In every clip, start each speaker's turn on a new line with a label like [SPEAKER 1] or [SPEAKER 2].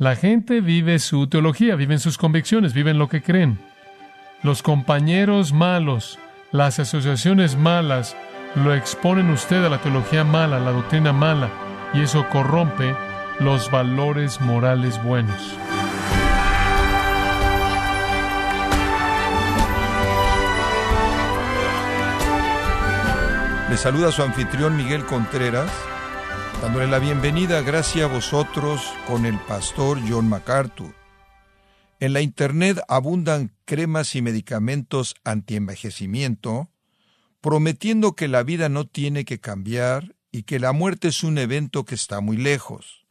[SPEAKER 1] La gente vive su teología, viven sus convicciones, viven lo que creen. Los compañeros malos, las asociaciones malas, lo exponen usted a la teología mala, a la doctrina mala, y eso corrompe los valores morales buenos.
[SPEAKER 2] Le saluda su anfitrión Miguel Contreras, dándole la bienvenida, gracias a vosotros, con el pastor John MacArthur. En la Internet abundan cremas y medicamentos antienvejecimiento, prometiendo que la vida no tiene que cambiar y que la muerte es un evento que está muy lejos.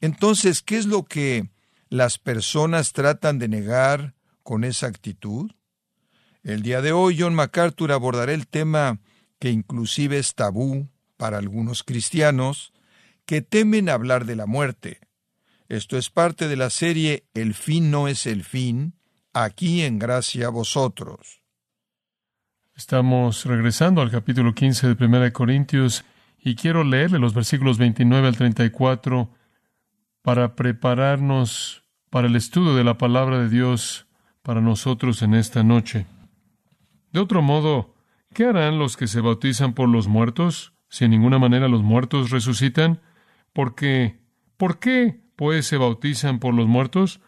[SPEAKER 2] Entonces, ¿qué es lo que las personas tratan de negar con esa actitud? El día de hoy John MacArthur abordará el tema que inclusive es tabú para algunos cristianos que temen hablar de la muerte. Esto es parte de la serie El fin no es el fin, aquí en gracia a vosotros.
[SPEAKER 1] Estamos regresando al capítulo 15 de 1 Corintios y quiero leerle los versículos 29 al 34 para prepararnos para el estudio de la palabra de Dios para nosotros en esta noche. De otro modo, ¿Qué harán los que se bautizan por los muertos, si en ninguna manera los muertos resucitan? ¿Por qué? ¿Por qué, pues, se bautizan por los muertos?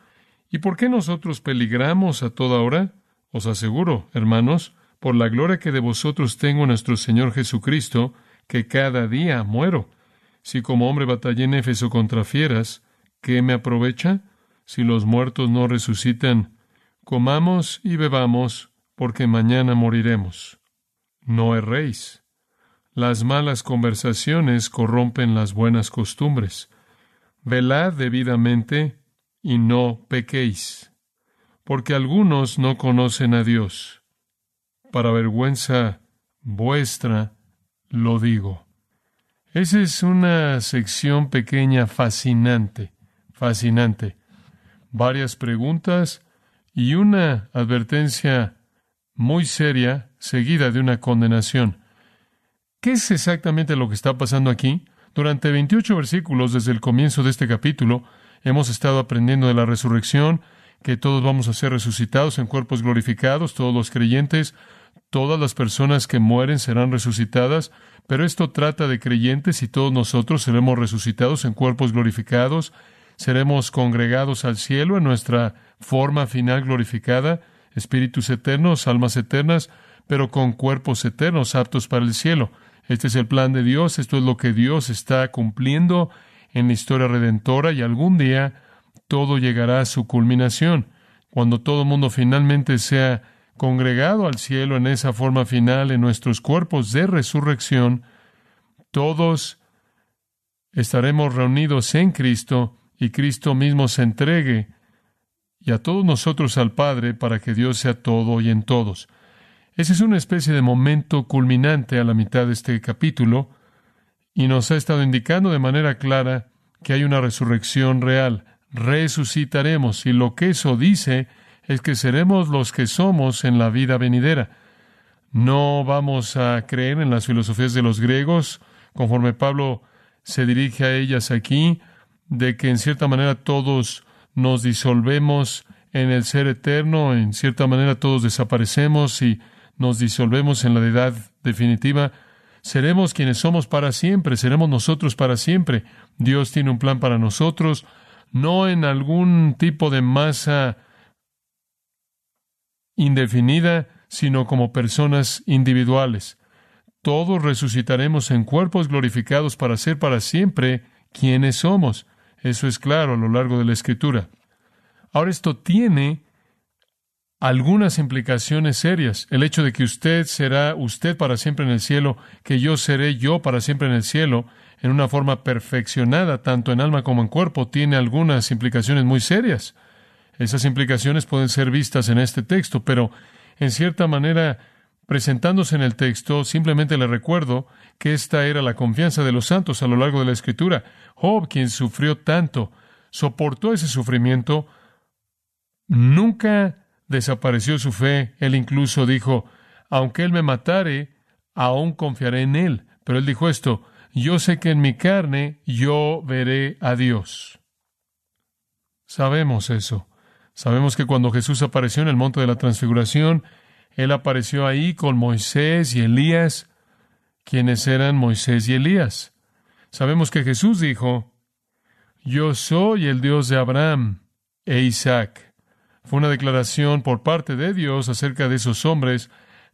[SPEAKER 1] ¿Y por qué nosotros peligramos a toda hora? Os aseguro, hermanos, por la gloria que de vosotros tengo nuestro Señor Jesucristo, que cada día muero. Si como hombre batallé en Éfeso contra fieras, ¿qué me aprovecha? Si los muertos no resucitan, comamos y bebamos, porque mañana moriremos. No erréis. Las malas conversaciones corrompen las buenas costumbres. Velad debidamente y no pequéis, porque algunos no conocen a Dios. Para vergüenza vuestra lo digo. Esa es una sección pequeña fascinante, fascinante. Varias preguntas y una advertencia muy seria seguida de una condenación. ¿Qué es exactamente lo que está pasando aquí? Durante 28 versículos desde el comienzo de este capítulo hemos estado aprendiendo de la resurrección, que todos vamos a ser resucitados en cuerpos glorificados, todos los creyentes, todas las personas que mueren serán resucitadas, pero esto trata de creyentes y todos nosotros seremos resucitados en cuerpos glorificados, seremos congregados al cielo en nuestra forma final glorificada, espíritus eternos, almas eternas, pero con cuerpos eternos aptos para el cielo. Este es el plan de Dios, esto es lo que Dios está cumpliendo en la historia redentora y algún día todo llegará a su culminación. Cuando todo el mundo finalmente sea congregado al cielo en esa forma final en nuestros cuerpos de resurrección, todos estaremos reunidos en Cristo y Cristo mismo se entregue y a todos nosotros al Padre para que Dios sea todo y en todos. Ese es una especie de momento culminante a la mitad de este capítulo y nos ha estado indicando de manera clara que hay una resurrección real. Resucitaremos y lo que eso dice es que seremos los que somos en la vida venidera. No vamos a creer en las filosofías de los griegos, conforme Pablo se dirige a ellas aquí, de que en cierta manera todos nos disolvemos en el ser eterno, en cierta manera todos desaparecemos y nos disolvemos en la deidad definitiva, seremos quienes somos para siempre, seremos nosotros para siempre. Dios tiene un plan para nosotros, no en algún tipo de masa indefinida, sino como personas individuales. Todos resucitaremos en cuerpos glorificados para ser para siempre quienes somos. Eso es claro a lo largo de la Escritura. Ahora esto tiene algunas implicaciones serias. El hecho de que usted será usted para siempre en el cielo, que yo seré yo para siempre en el cielo, en una forma perfeccionada, tanto en alma como en cuerpo, tiene algunas implicaciones muy serias. Esas implicaciones pueden ser vistas en este texto, pero en cierta manera, presentándose en el texto, simplemente le recuerdo que esta era la confianza de los santos a lo largo de la Escritura. Job, quien sufrió tanto, soportó ese sufrimiento, nunca desapareció su fe. Él incluso dijo, aunque Él me matare, aún confiaré en Él. Pero Él dijo esto, yo sé que en mi carne yo veré a Dios. Sabemos eso. Sabemos que cuando Jesús apareció en el monte de la transfiguración, Él apareció ahí con Moisés y Elías, quienes eran Moisés y Elías. Sabemos que Jesús dijo, Yo soy el Dios de Abraham e Isaac. Fue una declaración por parte de Dios acerca de esos hombres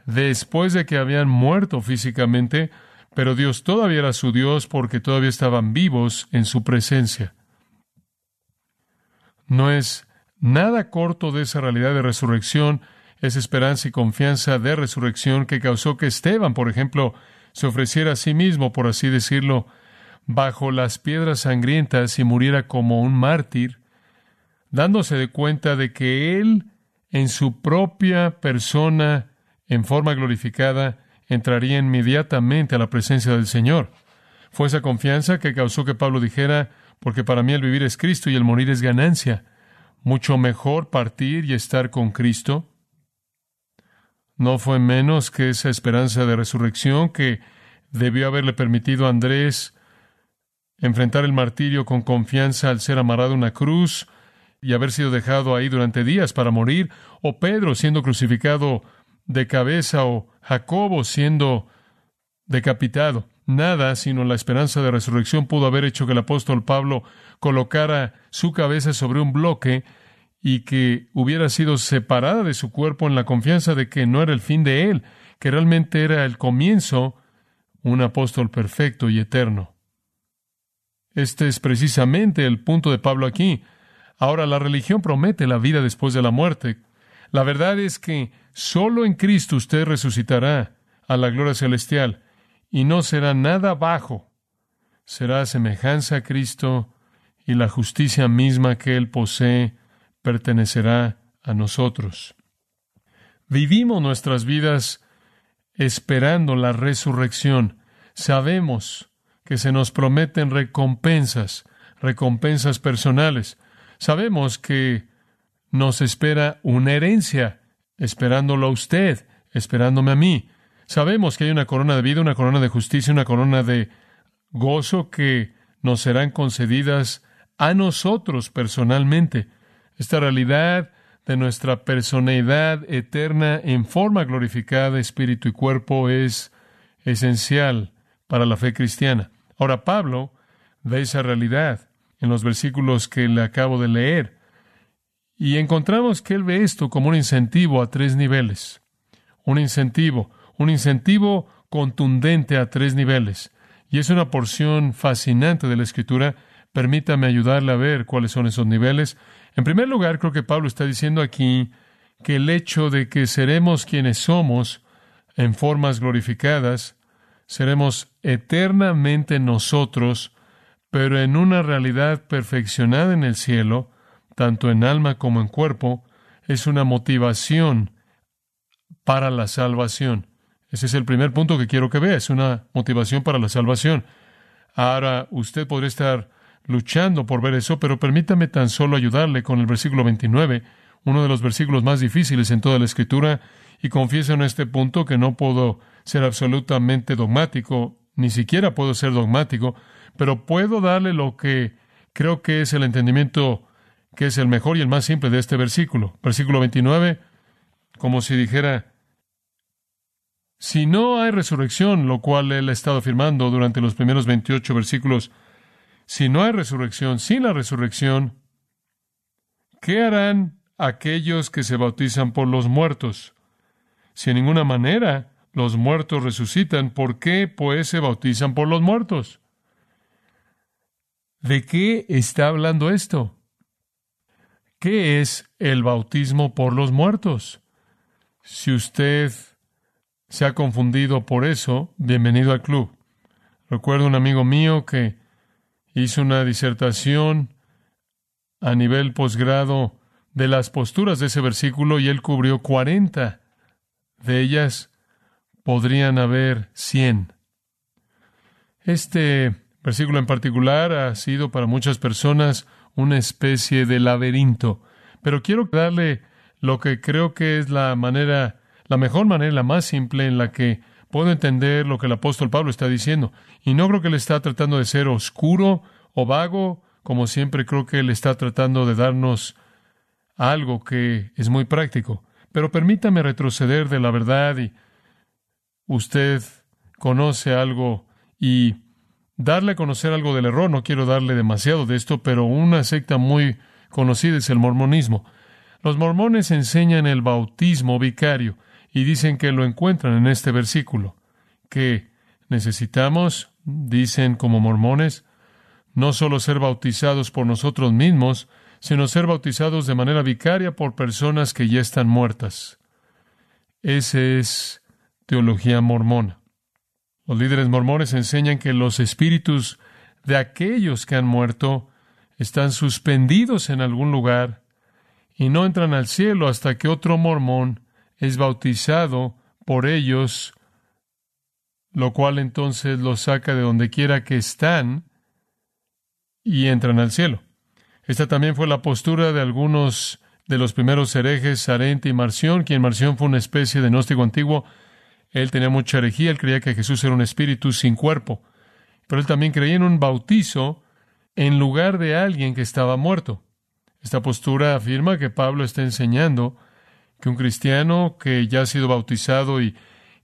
[SPEAKER 1] después de que habían muerto físicamente, pero Dios todavía era su Dios porque todavía estaban vivos en su presencia. No es nada corto de esa realidad de resurrección, esa esperanza y confianza de resurrección que causó que Esteban, por ejemplo, se ofreciera a sí mismo, por así decirlo, bajo las piedras sangrientas y muriera como un mártir, dándose de cuenta de que él, en su propia persona, en forma glorificada, entraría inmediatamente a la presencia del Señor. Fue esa confianza que causó que Pablo dijera, porque para mí el vivir es Cristo y el morir es ganancia. Mucho mejor partir y estar con Cristo. No fue menos que esa esperanza de resurrección que debió haberle permitido a Andrés enfrentar el martirio con confianza al ser amarrado a una cruz y haber sido dejado ahí durante días para morir, o Pedro siendo crucificado de cabeza, o Jacobo siendo decapitado. Nada sino la esperanza de resurrección pudo haber hecho que el apóstol Pablo colocara su cabeza sobre un bloque y que hubiera sido separada de su cuerpo en la confianza de que no era el fin de él, que realmente era el comienzo, un apóstol perfecto y eterno. Este es precisamente el punto de Pablo aquí. Ahora, la religión promete la vida después de la muerte. La verdad es que solo en Cristo usted resucitará a la gloria celestial y no será nada bajo. Será semejanza a Cristo y la justicia misma que Él posee pertenecerá a nosotros. Vivimos nuestras vidas esperando la resurrección. Sabemos que se nos prometen recompensas, recompensas personales. Sabemos que nos espera una herencia, esperándolo a usted, esperándome a mí. Sabemos que hay una corona de vida, una corona de justicia, una corona de gozo que nos serán concedidas a nosotros personalmente. Esta realidad de nuestra personalidad eterna en forma glorificada, espíritu y cuerpo, es esencial para la fe cristiana. Ahora Pablo ve esa realidad en los versículos que le acabo de leer y encontramos que él ve esto como un incentivo a tres niveles. Un incentivo, un incentivo contundente a tres niveles. Y es una porción fascinante de la Escritura. Permítame ayudarle a ver cuáles son esos niveles. En primer lugar, creo que Pablo está diciendo aquí que el hecho de que seremos quienes somos en formas glorificadas seremos eternamente nosotros, pero en una realidad perfeccionada en el cielo, tanto en alma como en cuerpo, es una motivación para la salvación. Ese es el primer punto que quiero que vea, es una motivación para la salvación. Ahora, usted podría estar luchando por ver eso, pero permítame tan solo ayudarle con el versículo 29, uno de los versículos más difíciles en toda la Escritura, y confieso en este punto que no puedo ser absolutamente dogmático, ni siquiera puedo ser dogmático, pero puedo darle lo que creo que es el entendimiento que es el mejor y el más simple de este versículo. Versículo 29, como si dijera, si no hay resurrección, lo cual él ha estado afirmando durante los primeros 28 versículos, si no hay resurrección, sin la resurrección, ¿qué harán aquellos que se bautizan por los muertos? Si en ninguna manera los muertos resucitan, ¿por qué pues se bautizan por los muertos? ¿De qué está hablando esto? ¿Qué es el bautismo por los muertos? Si usted se ha confundido por eso, bienvenido al club. Recuerdo un amigo mío que hizo una disertación a nivel posgrado de las posturas de ese versículo y él cubrió 40 de ellas podrían haber cien. Este versículo en particular ha sido para muchas personas una especie de laberinto, pero quiero darle lo que creo que es la manera, la mejor manera, la más simple en la que puedo entender lo que el apóstol Pablo está diciendo. Y no creo que le está tratando de ser oscuro o vago como siempre creo que Él está tratando de darnos algo que es muy práctico. Pero permítame retroceder de la verdad y usted conoce algo y darle a conocer algo del error. No quiero darle demasiado de esto, pero una secta muy conocida es el mormonismo. Los mormones enseñan el bautismo vicario y dicen que lo encuentran en este versículo, que necesitamos, dicen como mormones, no solo ser bautizados por nosotros mismos, sino ser bautizados de manera vicaria por personas que ya están muertas. Esa es teología mormona. Los líderes mormones enseñan que los espíritus de aquellos que han muerto están suspendidos en algún lugar y no entran al cielo hasta que otro mormón es bautizado por ellos, lo cual entonces los saca de donde quiera que están y entran al cielo. Esta también fue la postura de algunos de los primeros herejes, Sarente y Marción, quien Marción fue una especie de gnóstico antiguo. Él tenía mucha herejía, él creía que Jesús era un espíritu sin cuerpo, pero él también creía en un bautizo en lugar de alguien que estaba muerto. Esta postura afirma que Pablo está enseñando que un cristiano que ya ha sido bautizado y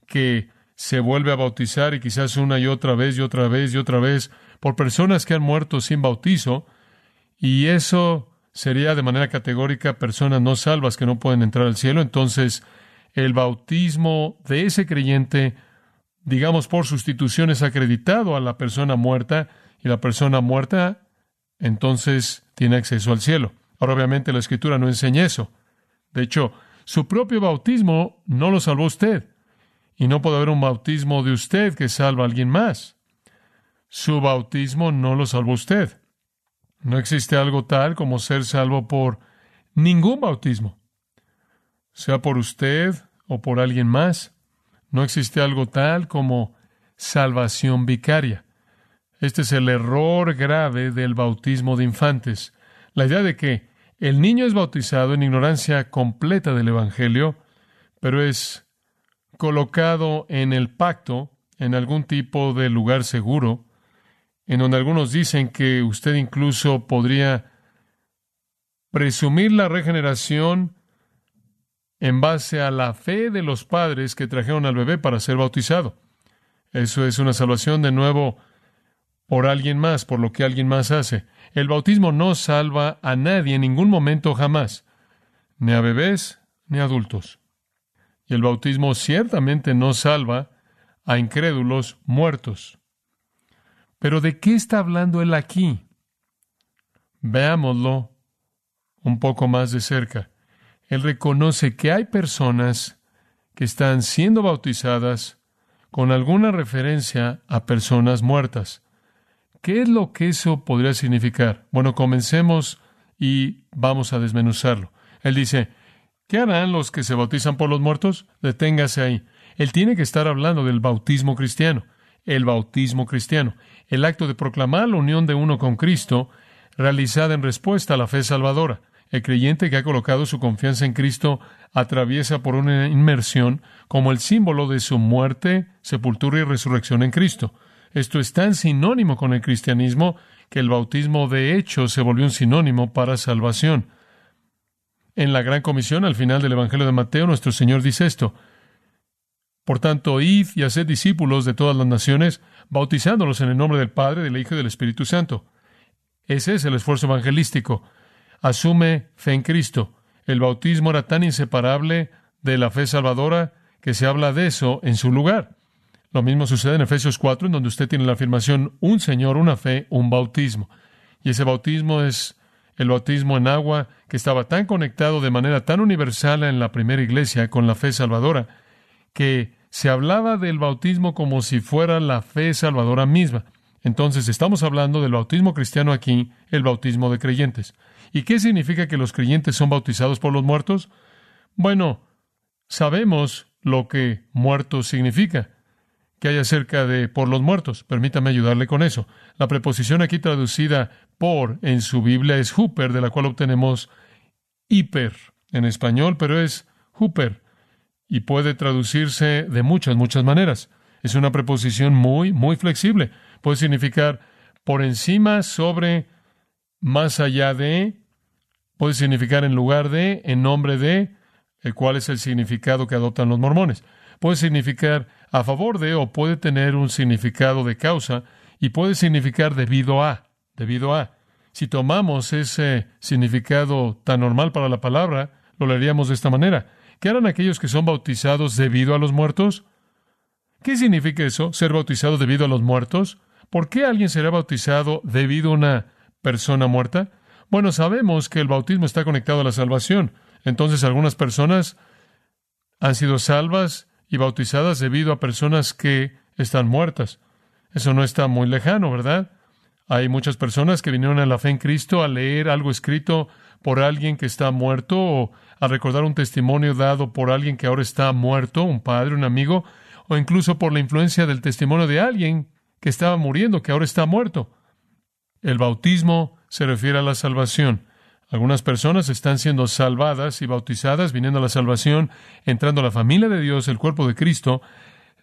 [SPEAKER 1] que se vuelve a bautizar y quizás una y otra vez y otra vez y otra vez por personas que han muerto sin bautizo, y eso sería de manera categórica personas no salvas que no pueden entrar al cielo, entonces el bautismo de ese creyente, digamos por sustitución, es acreditado a la persona muerta, y la persona muerta entonces tiene acceso al cielo. Ahora obviamente la escritura no enseña eso. De hecho, su propio bautismo no lo salvó usted. Y no puede haber un bautismo de usted que salva a alguien más. Su bautismo no lo salvó usted. No existe algo tal como ser salvo por ningún bautismo, sea por usted o por alguien más. No existe algo tal como salvación vicaria. Este es el error grave del bautismo de infantes. La idea de que el niño es bautizado en ignorancia completa del Evangelio, pero es colocado en el pacto, en algún tipo de lugar seguro, en donde algunos dicen que usted incluso podría presumir la regeneración en base a la fe de los padres que trajeron al bebé para ser bautizado. Eso es una salvación de nuevo por alguien más, por lo que alguien más hace. El bautismo no salva a nadie en ningún momento jamás, ni a bebés ni a adultos. Y el bautismo ciertamente no salva a incrédulos muertos. Pero ¿de qué está hablando él aquí? Veámoslo un poco más de cerca. Él reconoce que hay personas que están siendo bautizadas con alguna referencia a personas muertas. ¿Qué es lo que eso podría significar? Bueno, comencemos y vamos a desmenuzarlo. Él dice, ¿qué harán los que se bautizan por los muertos? Deténgase ahí. Él tiene que estar hablando del bautismo cristiano. El bautismo cristiano. El acto de proclamar la unión de uno con Cristo, realizada en respuesta a la fe salvadora. El creyente que ha colocado su confianza en Cristo atraviesa por una inmersión como el símbolo de su muerte, sepultura y resurrección en Cristo. Esto es tan sinónimo con el cristianismo que el bautismo de hecho se volvió un sinónimo para salvación. En la Gran Comisión, al final del Evangelio de Mateo, nuestro Señor dice esto. Por tanto, id y haced discípulos de todas las naciones, bautizándolos en el nombre del Padre, del Hijo y del Espíritu Santo. Ese es el esfuerzo evangelístico. Asume fe en Cristo. El bautismo era tan inseparable de la fe salvadora que se habla de eso en su lugar. Lo mismo sucede en Efesios 4, en donde usted tiene la afirmación un Señor, una fe, un bautismo. Y ese bautismo es el bautismo en agua que estaba tan conectado de manera tan universal en la primera iglesia con la fe salvadora, que se hablaba del bautismo como si fuera la fe salvadora misma. Entonces estamos hablando del bautismo cristiano aquí, el bautismo de creyentes. ¿Y qué significa que los creyentes son bautizados por los muertos? Bueno, sabemos lo que muertos significa que hay acerca de por los muertos. Permítame ayudarle con eso. La preposición aquí traducida por en su Biblia es huper, de la cual obtenemos hiper en español, pero es huper y puede traducirse de muchas, muchas maneras. Es una preposición muy, muy flexible. Puede significar por encima, sobre, más allá de, puede significar en lugar de, en nombre de, el cual es el significado que adoptan los mormones. Puede significar a favor de o puede tener un significado de causa y puede significar debido a, debido a. Si tomamos ese significado tan normal para la palabra, lo leeríamos de esta manera. ¿Qué harán aquellos que son bautizados debido a los muertos? ¿Qué significa eso, ser bautizado debido a los muertos? ¿Por qué alguien será bautizado debido a una persona muerta? Bueno, sabemos que el bautismo está conectado a la salvación. Entonces algunas personas han sido salvas y bautizadas debido a personas que están muertas. Eso no está muy lejano, ¿verdad? Hay muchas personas que vinieron a la fe en Cristo a leer algo escrito por alguien que está muerto o a recordar un testimonio dado por alguien que ahora está muerto, un padre, un amigo, o incluso por la influencia del testimonio de alguien que estaba muriendo, que ahora está muerto. El bautismo se refiere a la salvación. Algunas personas están siendo salvadas y bautizadas, viniendo a la salvación, entrando a la familia de Dios, el cuerpo de Cristo,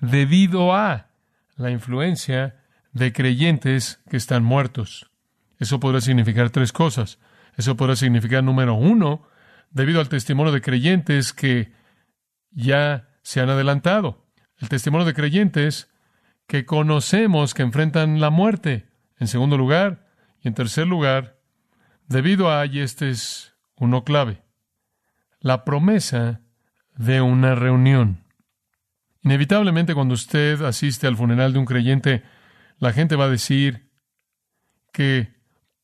[SPEAKER 1] debido a la influencia de creyentes que están muertos. Eso podría significar tres cosas. Eso podría significar, número uno, debido al testimonio de creyentes que ya se han adelantado. El testimonio de creyentes que conocemos que enfrentan la muerte. En segundo lugar, y en tercer lugar, debido a, y este es uno clave, la promesa de una reunión. Inevitablemente cuando usted asiste al funeral de un creyente, la gente va a decir que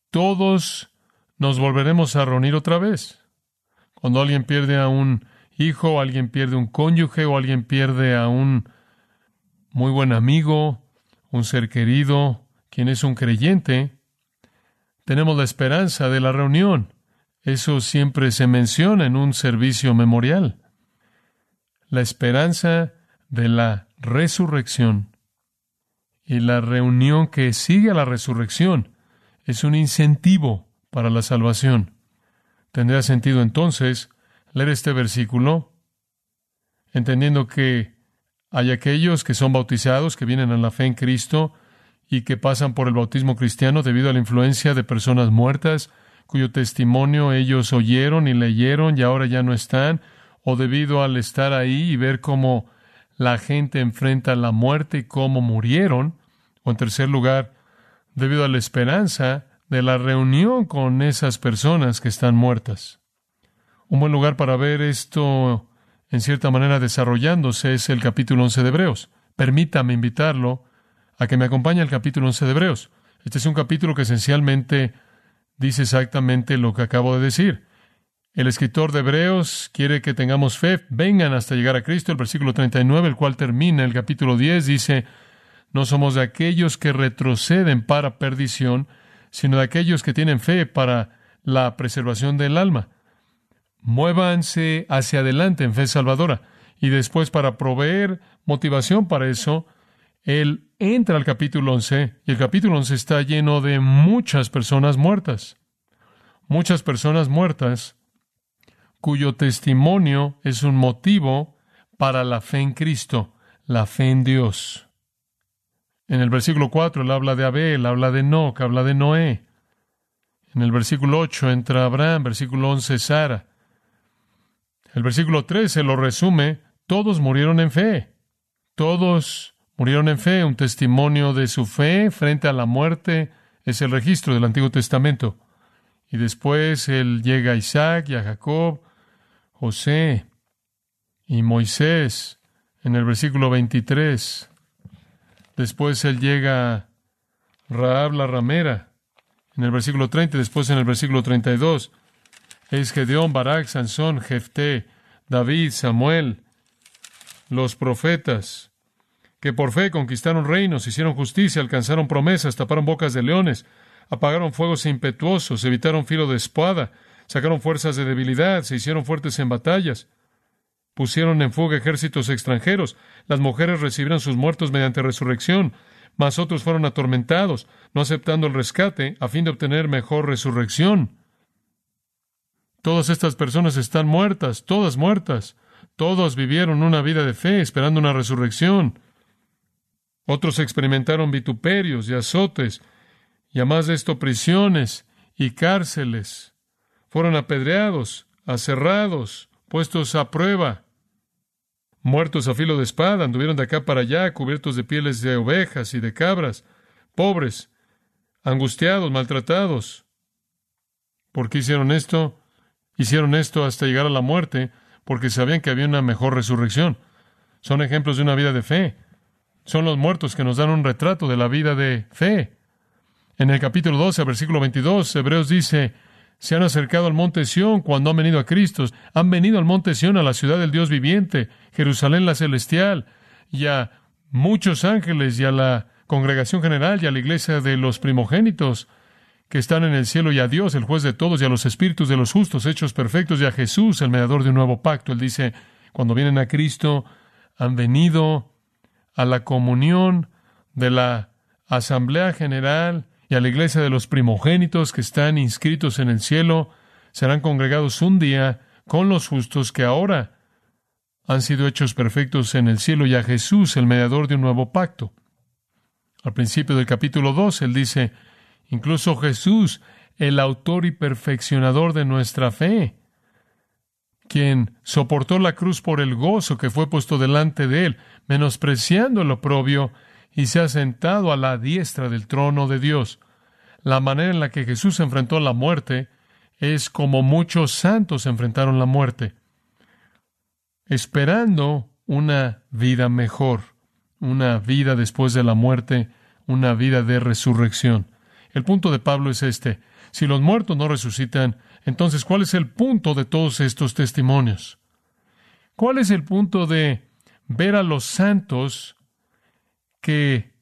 [SPEAKER 1] todos nos volveremos a reunir otra vez. Cuando alguien pierde a un hijo, alguien pierde un cónyuge, o alguien pierde a un muy buen amigo, un ser querido, quien es un creyente, tenemos la esperanza de la reunión. Eso siempre se menciona en un servicio memorial. La esperanza de la resurrección y la reunión que sigue a la resurrección es un incentivo para la salvación. Tendría sentido entonces leer este versículo entendiendo que hay aquellos que son bautizados, que vienen a la fe en Cristo y que pasan por el bautismo cristiano debido a la influencia de personas muertas, cuyo testimonio ellos oyeron y leyeron y ahora ya no están, o debido al estar ahí y ver cómo la gente enfrenta la muerte y cómo murieron, o en tercer lugar, debido a la esperanza de la reunión con esas personas que están muertas. Un buen lugar para ver esto en cierta manera desarrollándose es el capítulo 11 de Hebreos. Permítame invitarlo a que me acompañe al capítulo 11 de Hebreos. Este es un capítulo que esencialmente dice exactamente lo que acabo de decir. El escritor de Hebreos quiere que tengamos fe, vengan hasta llegar a Cristo. El versículo 39, el cual termina el capítulo 10, dice, no somos de aquellos que retroceden para perdición, sino de aquellos que tienen fe para la preservación del alma. Muévanse hacia adelante en fe salvadora. Y después, para proveer motivación para eso, él entra al capítulo 11 y el capítulo 11 está lleno de muchas personas muertas. Muchas personas muertas cuyo testimonio es un motivo para la fe en Cristo, la fe en Dios. En el versículo 4 él habla de Abel, habla de Enoch, habla de Noé. En el versículo 8 entra Abraham, versículo 11 Sara. El versículo 13 lo resume, todos murieron en fe. Todos murieron en fe, un testimonio de su fe frente a la muerte es el registro del Antiguo Testamento. Y después él llega a Isaac y a Jacob, José y Moisés en el versículo 23. Después él llega a Raab la ramera en el versículo 30. Después en el versículo 32 es Gedeón, Barak, Sansón, Jefté, David, Samuel, los profetas, que por fe conquistaron reinos, hicieron justicia, alcanzaron promesas, taparon bocas de leones, apagaron fuegos impetuosos, evitaron filo de espada, sacaron fuerzas de debilidad, se hicieron fuertes en batallas, pusieron en fuga ejércitos extranjeros, las mujeres recibieron sus muertos mediante resurrección, mas otros fueron atormentados, no aceptando el rescate, a fin de obtener mejor resurrección. Todas estas personas están muertas, todas muertas. Todos vivieron una vida de fe, esperando una resurrección. Otros experimentaron vituperios y azotes, y además de esto prisiones y cárceles. Fueron apedreados, aserrados, puestos a prueba, muertos a filo de espada, anduvieron de acá para allá, cubiertos de pieles de ovejas y de cabras, pobres, angustiados, maltratados. ¿Por qué hicieron esto? Hicieron esto hasta llegar a la muerte, porque sabían que había una mejor resurrección. Son ejemplos de una vida de fe. Son los muertos que nos dan un retrato de la vida de fe. En el capítulo 12, versículo 22, Hebreos dice, se han acercado al monte Sión cuando han venido a Cristo, han venido al monte Sión, a la ciudad del Dios viviente, Jerusalén la celestial, y a muchos ángeles, y a la congregación general, y a la iglesia de los primogénitos que están en el cielo, y a Dios, el juez de todos, y a los espíritus de los justos, hechos perfectos, y a Jesús, el mediador de un nuevo pacto. Él dice, cuando vienen a Cristo, han venido a la comunión de la asamblea general y a la iglesia de los primogénitos que están inscritos en el cielo, serán congregados un día con los justos que ahora han sido hechos perfectos en el cielo y a Jesús, el mediador de un nuevo pacto. Al principio del capítulo 2, él dice, incluso Jesús, el autor y perfeccionador de nuestra fe, quien soportó la cruz por el gozo que fue puesto delante de él, menospreciando el oprobio, y se ha sentado a la diestra del trono de Dios. La manera en la que Jesús enfrentó la muerte es como muchos santos enfrentaron la muerte, esperando una vida mejor, una vida después de la muerte, una vida de resurrección. El punto de Pablo es este. Si los muertos no resucitan, entonces, ¿cuál es el punto de todos estos testimonios? ¿Cuál es el punto de ver a los santos que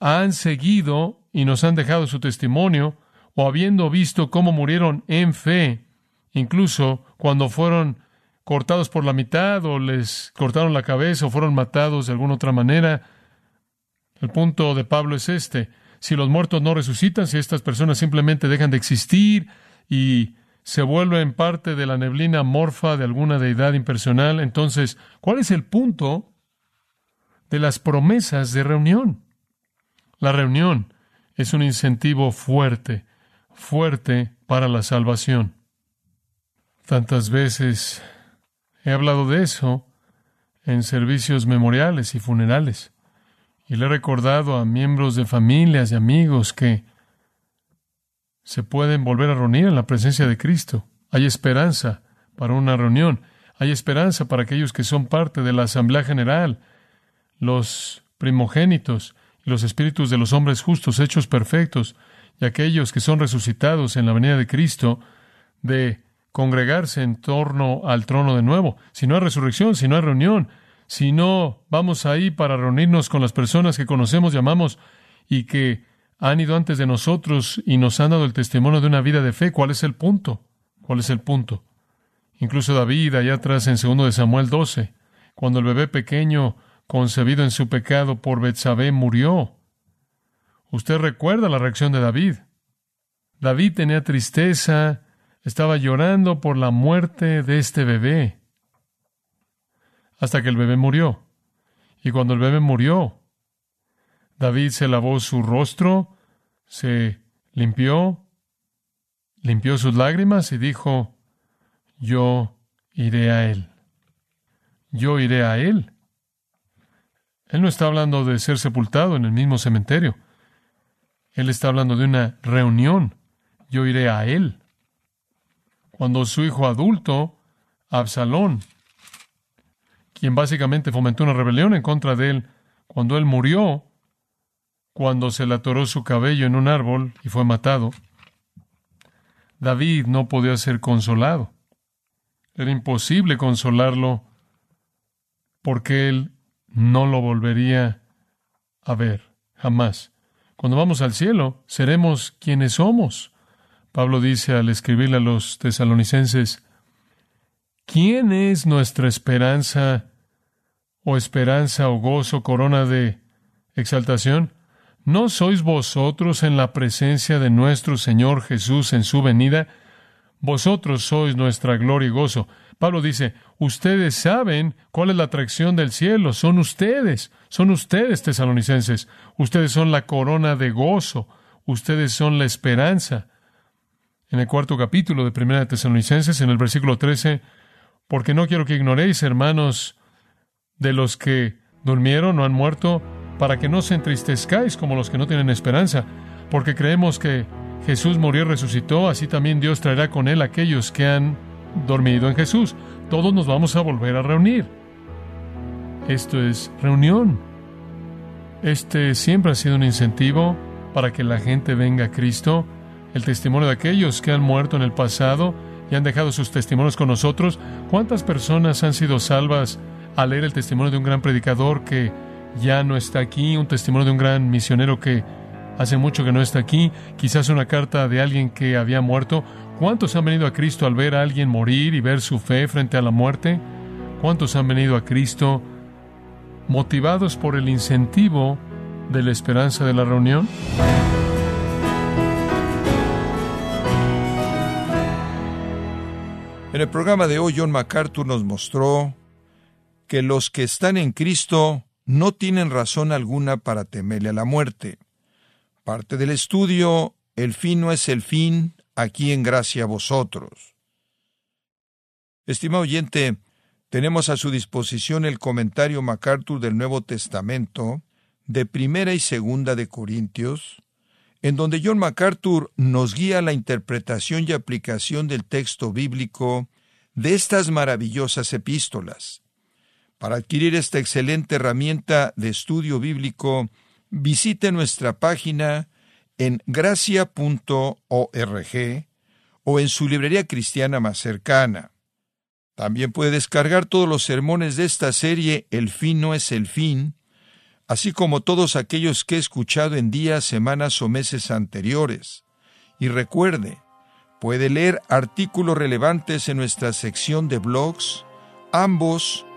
[SPEAKER 1] han seguido y nos han dejado su testimonio, o habiendo visto cómo murieron en fe, incluso cuando fueron cortados por la mitad, o les cortaron la cabeza, o fueron matados de alguna otra manera. El punto de Pablo es este. Si los muertos no resucitan, si estas personas simplemente dejan de existir y se vuelven parte de la neblina morfa de alguna deidad impersonal, entonces, ¿cuál es el punto de las promesas de reunión? La reunión es un incentivo fuerte, fuerte para la salvación. Tantas veces he hablado de eso en servicios memoriales y funerales, y le he recordado a miembros de familias y amigos que se pueden volver a reunir en la presencia de Cristo. Hay esperanza para una reunión. Hay esperanza para aquellos que son parte de la Asamblea General, los primogénitos y los espíritus de los hombres justos hechos perfectos, y aquellos que son resucitados en la venida de Cristo, de congregarse en torno al trono de nuevo. Si no hay resurrección, si no hay reunión, si no vamos ahí para reunirnos con las personas que conocemos, llamamos y que han ido antes de nosotros y nos han dado el testimonio de una vida de fe. ¿Cuál es el punto? ¿Cuál es el punto? Incluso David, allá atrás en 2 de Samuel 12, cuando el bebé pequeño, concebido en su pecado por Betsabé, murió. Usted recuerda la reacción de David. David tenía tristeza, estaba llorando por la muerte de este bebé, hasta que el bebé murió. Y cuando el bebé murió, David se lavó su rostro, se limpió, limpió sus lágrimas y dijo, yo iré a él. Yo iré a él. Él no está hablando de ser sepultado en el mismo cementerio. Él está hablando de una reunión. Yo iré a él. Cuando su hijo adulto, Absalón, quien básicamente fomentó una rebelión en contra de él, cuando él murió, cuando se le atoró su cabello en un árbol y fue matado, David no podía ser consolado. Era imposible consolarlo porque él no lo volvería a ver jamás. Cuando vamos al cielo, seremos quienes somos. Pablo dice al escribirle a los tesalonicenses, ¿quién es nuestra esperanza o esperanza o gozo, corona de exaltación? ¿No sois vosotros en la presencia de nuestro Señor Jesús en su venida? Vosotros sois nuestra gloria y gozo. Pablo dice, ustedes saben cuál es la atracción del cielo, son ustedes, son ustedes tesalonicenses, ustedes son la corona de gozo, ustedes son la esperanza, en el cuarto capítulo de Primera de Tesalonicenses, en el versículo 13, porque no quiero que ignoréis, hermanos, de los que durmieron o han muerto, para que no se entristezcáis como los que no tienen esperanza, porque creemos que Jesús murió y resucitó, así también Dios traerá con él a aquellos que han dormido en Jesús. Todos nos vamos a volver a reunir. Esto es reunión. Este siempre ha sido un incentivo para que la gente venga a Cristo. El testimonio de aquellos que han muerto en el pasado y han dejado sus testimonios con nosotros. ¿Cuántas personas han sido salvas al leer el testimonio de un gran predicador que ya no está aquí? Un testimonio de un gran misionero que hace mucho que no está aquí. Quizás una carta de alguien que había muerto. ¿Cuántos han venido a Cristo al ver a alguien morir y ver su fe frente a la muerte? ¿Cuántos han venido a Cristo motivados por el incentivo de la esperanza de la reunión?
[SPEAKER 2] En el programa de hoy, John MacArthur nos mostró que los que están en Cristo no tienen razón alguna para temerle a la muerte. Parte del estudio, el fin no es el fin, aquí en gracia a vosotros. Estimado oyente, tenemos a su disposición el comentario MacArthur del Nuevo Testamento, de Primera y Segunda de Corintios, en donde John MacArthur nos guía la interpretación y aplicación del texto bíblico de estas maravillosas epístolas. Para adquirir esta excelente herramienta de estudio bíblico, visite nuestra página en gracia.org o en su librería cristiana más cercana. También puede descargar todos los sermones de esta serie El fin no es el fin, así como todos aquellos que he escuchado en días, semanas o meses anteriores. Y recuerde, puede leer artículos relevantes en nuestra sección de blogs, ambos